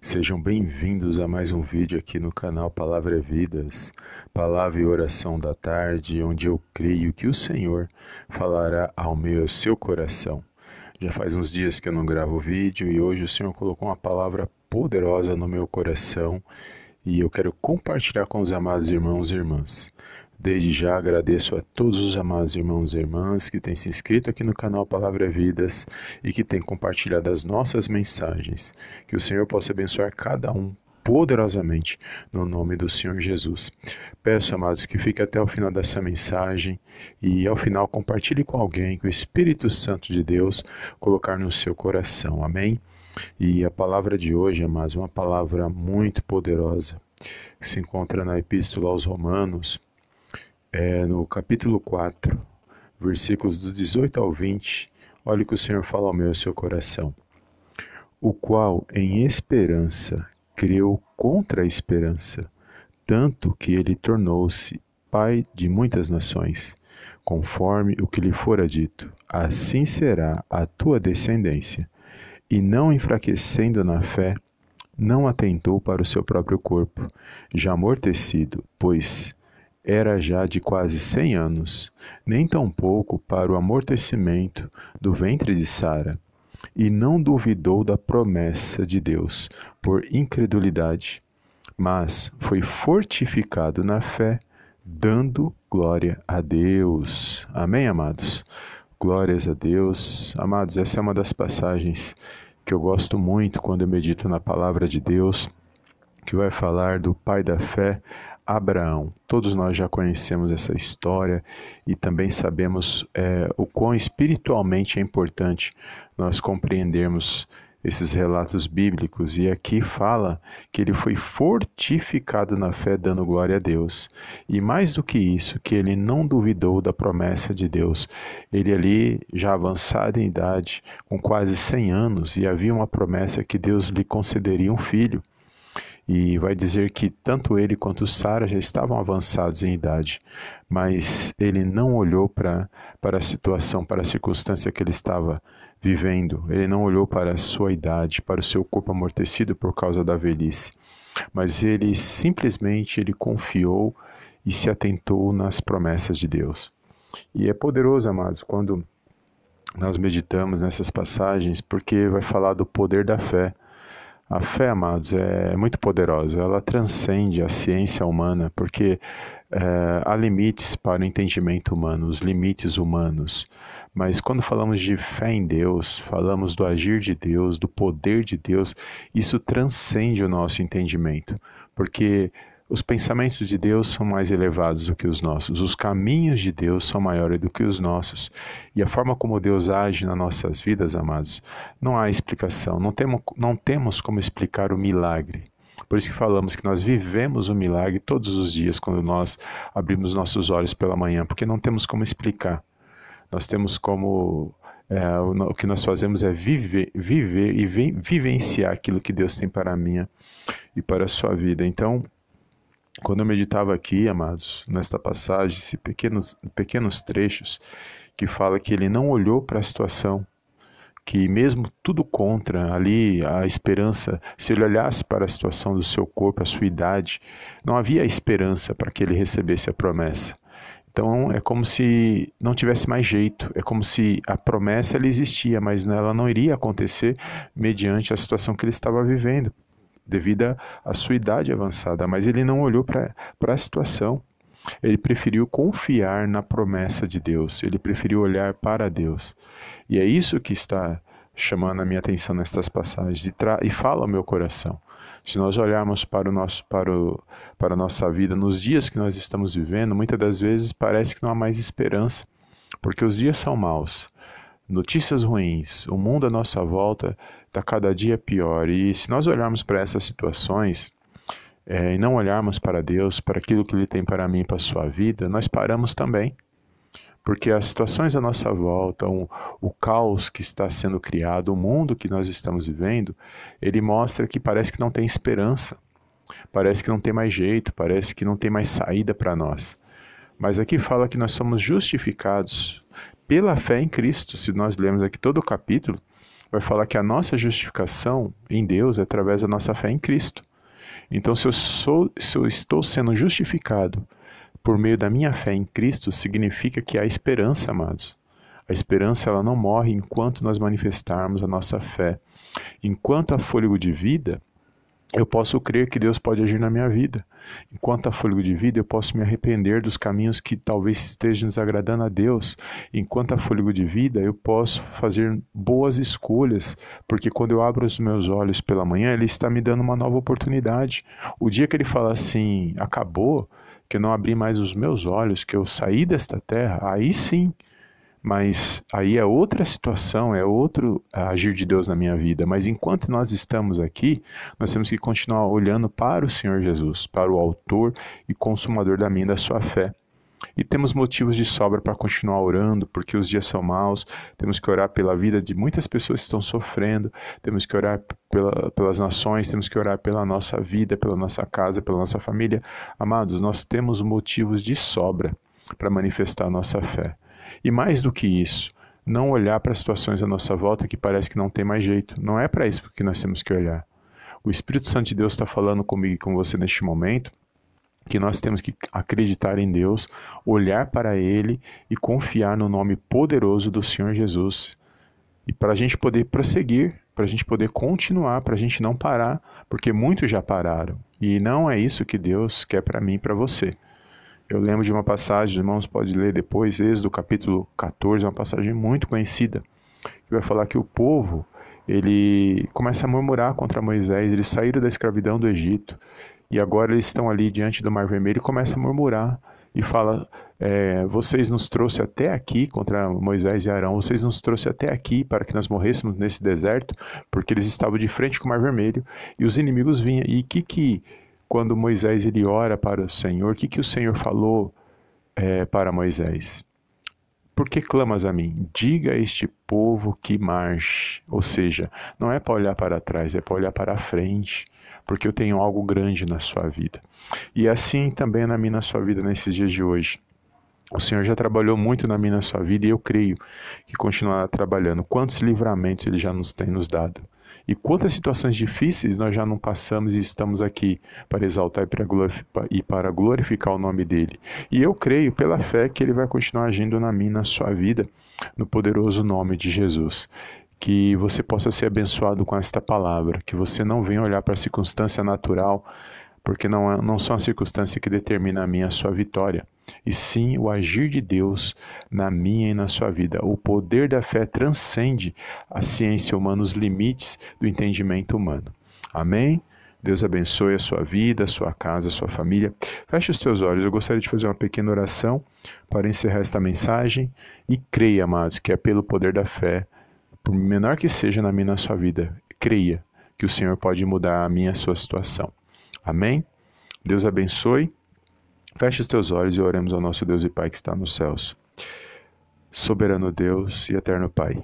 Sejam bem-vindos a mais um vídeo aqui no canal Palavra é Vidas, Palavra e Oração da Tarde, onde eu creio que o Senhor falará ao meu seu coração. Já faz uns dias que eu não gravo vídeo e hoje o Senhor colocou uma palavra poderosa no meu coração e eu quero compartilhar com os amados irmãos e irmãs. Desde já agradeço a todos os amados irmãos e irmãs que têm se inscrito aqui no canal Palavra Vidas e que têm compartilhado as nossas mensagens. Que o Senhor possa abençoar cada um poderosamente no nome do Senhor Jesus. Peço, amados, que fique até o final dessa mensagem e ao final compartilhe com alguém que o Espírito Santo de Deus colocar no seu coração. Amém? E a palavra de hoje, amados, é uma palavra muito poderosa que se encontra na Epístola aos Romanos é, no capítulo 4, versículos do 18 ao 20, olha o que o Senhor fala ao meu e ao seu coração. O qual, em esperança, creu contra a esperança, tanto que ele tornou-se pai de muitas nações, conforme o que lhe fora dito: assim será a tua descendência. E não enfraquecendo na fé, não atentou para o seu próprio corpo, já amortecido, pois era já de quase cem anos, nem tampouco para o amortecimento do ventre de Sara, e não duvidou da promessa de Deus por incredulidade, mas foi fortificado na fé, dando glória a Deus. Amém, amados? Glórias a Deus. Amados, essa é uma das passagens que eu gosto muito quando eu medito na palavra de Deus, que vai falar do pai da fé, Abraão. Todos nós já conhecemos essa história e também sabemos é, o quão espiritualmente é importante nós compreendermos esses relatos bíblicos. E aqui fala que ele foi fortificado na fé, dando glória a Deus. E mais do que isso, que ele não duvidou da promessa de Deus. Ele ali, já avançado em idade, com quase 100 anos, e havia uma promessa que Deus lhe concederia um filho e vai dizer que tanto ele quanto Sara já estavam avançados em idade, mas ele não olhou para para a situação, para a circunstância que ele estava vivendo. Ele não olhou para a sua idade, para o seu corpo amortecido por causa da velhice, mas ele simplesmente ele confiou e se atentou nas promessas de Deus. E é poderoso, amados, quando nós meditamos nessas passagens, porque vai falar do poder da fé. A fé, amados, é muito poderosa. Ela transcende a ciência humana, porque é, há limites para o entendimento humano, os limites humanos. Mas quando falamos de fé em Deus, falamos do agir de Deus, do poder de Deus, isso transcende o nosso entendimento, porque os pensamentos de Deus são mais elevados do que os nossos, os caminhos de Deus são maiores do que os nossos. E a forma como Deus age nas nossas vidas, amados, não há explicação, não temos, não temos como explicar o milagre. Por isso que falamos que nós vivemos o milagre todos os dias quando nós abrimos nossos olhos pela manhã, porque não temos como explicar. Nós temos como é, o, que nós fazemos é viver, viver e vi, vivenciar aquilo que Deus tem para a minha e para a sua vida. Então, quando eu meditava aqui, amados, nesta passagem, esses pequenos, pequenos trechos, que fala que ele não olhou para a situação, que mesmo tudo contra, ali a esperança, se ele olhasse para a situação do seu corpo, a sua idade, não havia esperança para que ele recebesse a promessa. Então é como se não tivesse mais jeito, é como se a promessa ela existia, mas ela não iria acontecer mediante a situação que ele estava vivendo devido à sua idade avançada, mas ele não olhou para a situação. Ele preferiu confiar na promessa de Deus, ele preferiu olhar para Deus. E é isso que está chamando a minha atenção nestas passagens e, e fala ao meu coração. Se nós olharmos para, o nosso, para, o, para a nossa vida, nos dias que nós estamos vivendo, muitas das vezes parece que não há mais esperança, porque os dias são maus. Notícias ruins, o mundo à nossa volta está cada dia pior. E se nós olharmos para essas situações é, e não olharmos para Deus, para aquilo que Ele tem para mim e para a sua vida, nós paramos também. Porque as situações à nossa volta, o, o caos que está sendo criado, o mundo que nós estamos vivendo, ele mostra que parece que não tem esperança, parece que não tem mais jeito, parece que não tem mais saída para nós. Mas aqui fala que nós somos justificados pela fé em Cristo. Se nós lermos aqui todo o capítulo, vai falar que a nossa justificação em Deus é através da nossa fé em Cristo. Então, se eu, sou, se eu estou sendo justificado por meio da minha fé em Cristo, significa que há esperança, amados. A esperança ela não morre enquanto nós manifestarmos a nossa fé. Enquanto há fôlego de vida, eu posso crer que Deus pode agir na minha vida. Enquanto há fôlego de vida, eu posso me arrepender dos caminhos que talvez estejam desagradando a Deus. Enquanto há fôlego de vida, eu posso fazer boas escolhas, porque quando eu abro os meus olhos pela manhã, Ele está me dando uma nova oportunidade. O dia que Ele fala assim, acabou, que eu não abri mais os meus olhos, que eu saí desta terra, aí sim mas aí é outra situação, é outro agir de Deus na minha vida. Mas enquanto nós estamos aqui, nós temos que continuar olhando para o Senhor Jesus, para o Autor e Consumador da minha e da sua fé. E temos motivos de sobra para continuar orando, porque os dias são maus. Temos que orar pela vida de muitas pessoas que estão sofrendo. Temos que orar pela, pelas nações. Temos que orar pela nossa vida, pela nossa casa, pela nossa família. Amados, nós temos motivos de sobra para manifestar nossa fé. E mais do que isso, não olhar para as situações à nossa volta que parece que não tem mais jeito. Não é para isso que nós temos que olhar. O Espírito Santo de Deus está falando comigo e com você neste momento que nós temos que acreditar em Deus, olhar para Ele e confiar no nome poderoso do Senhor Jesus. E para a gente poder prosseguir, para a gente poder continuar, para a gente não parar, porque muitos já pararam. E não é isso que Deus quer para mim e para você. Eu lembro de uma passagem, irmãos, pode ler depois, Êxodo capítulo 14, uma passagem muito conhecida, que vai falar que o povo, ele começa a murmurar contra Moisés, eles saíram da escravidão do Egito, e agora eles estão ali diante do Mar Vermelho e começa a murmurar, e fala, é, vocês nos trouxe até aqui contra Moisés e Arão, vocês nos trouxe até aqui para que nós morrêssemos nesse deserto, porque eles estavam de frente com o Mar Vermelho, e os inimigos vinham, e que que quando Moisés ele ora para o Senhor, o que, que o Senhor falou é, para Moisés? Por que clamas a mim? Diga a este povo que marche. Ou seja, não é para olhar para trás, é para olhar para a frente, porque eu tenho algo grande na sua vida. E assim também na minha na sua vida nesses dias de hoje. O Senhor já trabalhou muito na minha na sua vida e eu creio que continuará trabalhando. Quantos livramentos Ele já nos tem nos dado? E quantas situações difíceis nós já não passamos e estamos aqui para exaltar e para glorificar o nome dele. E eu creio pela fé que ele vai continuar agindo na minha, na sua vida, no poderoso nome de Jesus. Que você possa ser abençoado com esta palavra, que você não venha olhar para a circunstância natural porque não, é, não são as circunstâncias que determinam a minha a sua vitória, e sim o agir de Deus na minha e na sua vida. O poder da fé transcende a ciência humana, os limites do entendimento humano. Amém? Deus abençoe a sua vida, a sua casa, a sua família. Feche os teus olhos. Eu gostaria de fazer uma pequena oração para encerrar esta mensagem. E creia, amados, que é pelo poder da fé, por menor que seja na minha e na sua vida, creia que o Senhor pode mudar a minha e a sua situação. Amém? Deus abençoe. Feche os teus olhos e oremos ao nosso Deus e Pai que está nos céus. Soberano Deus e eterno Pai,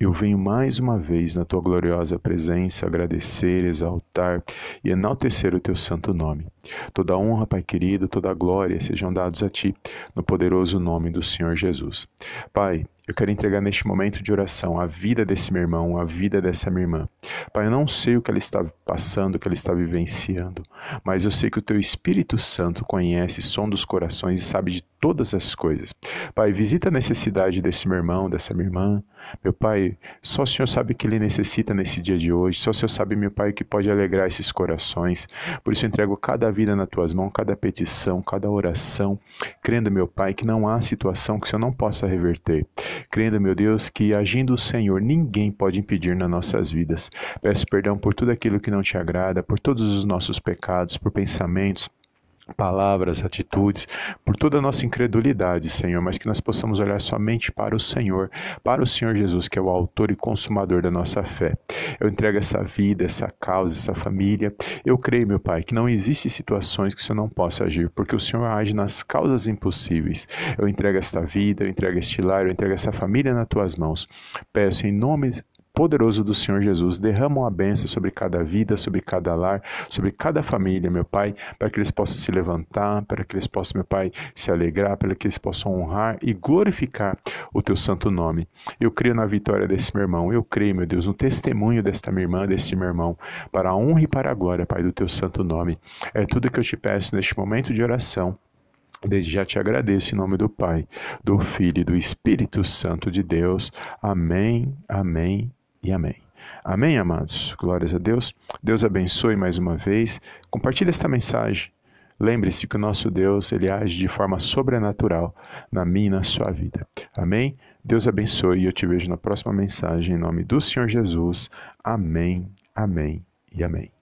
eu venho mais uma vez na tua gloriosa presença agradecer, exaltar e enaltecer o teu santo nome. Toda honra, Pai querido, toda glória sejam dados a ti, no poderoso nome do Senhor Jesus. Pai, eu quero entregar neste momento de oração a vida desse meu irmão, a vida dessa minha irmã. Pai, eu não sei o que ela está passando, o que ela está vivenciando, mas eu sei que o teu Espírito Santo conhece, som dos corações e sabe de todas as coisas. Pai, visita a necessidade desse meu irmão, dessa minha irmã. Meu Pai, só o Senhor sabe o que ele necessita nesse dia de hoje, só o Senhor sabe, meu Pai, o que pode alegrar esses corações. Por isso entrego cada vida nas tuas mãos, cada petição, cada oração, crendo, meu Pai, que não há situação que o Senhor não possa reverter crendo, meu Deus, que agindo o Senhor, ninguém pode impedir nas nossas vidas. Peço perdão por tudo aquilo que não te agrada, por todos os nossos pecados, por pensamentos, palavras, atitudes, por toda a nossa incredulidade, Senhor, mas que nós possamos olhar somente para o Senhor, para o Senhor Jesus, que é o autor e consumador da nossa fé. Eu entrego essa vida, essa causa, essa família. Eu creio, meu Pai, que não existe situações que o Senhor não possa agir, porque o Senhor age nas causas impossíveis. Eu entrego esta vida, eu entrego este lar, eu entrego essa família nas tuas mãos. Peço em nome poderoso do Senhor Jesus, derrama uma bênção sobre cada vida, sobre cada lar, sobre cada família, meu Pai, para que eles possam se levantar, para que eles possam, meu Pai, se alegrar, para que eles possam honrar e glorificar o teu santo nome. Eu creio na vitória desse meu irmão, eu creio, meu Deus, no testemunho desta minha irmã, deste meu irmão, para a honra e para a glória, Pai, do teu santo nome. É tudo que eu te peço neste momento de oração. Desde já te agradeço em nome do Pai, do Filho e do Espírito Santo de Deus. Amém, amém e amém. Amém, amados? Glórias a Deus. Deus abençoe mais uma vez. Compartilhe esta mensagem. Lembre-se que o nosso Deus, ele age de forma sobrenatural na minha e na sua vida. Amém? Deus abençoe e eu te vejo na próxima mensagem em nome do Senhor Jesus. Amém, amém e amém.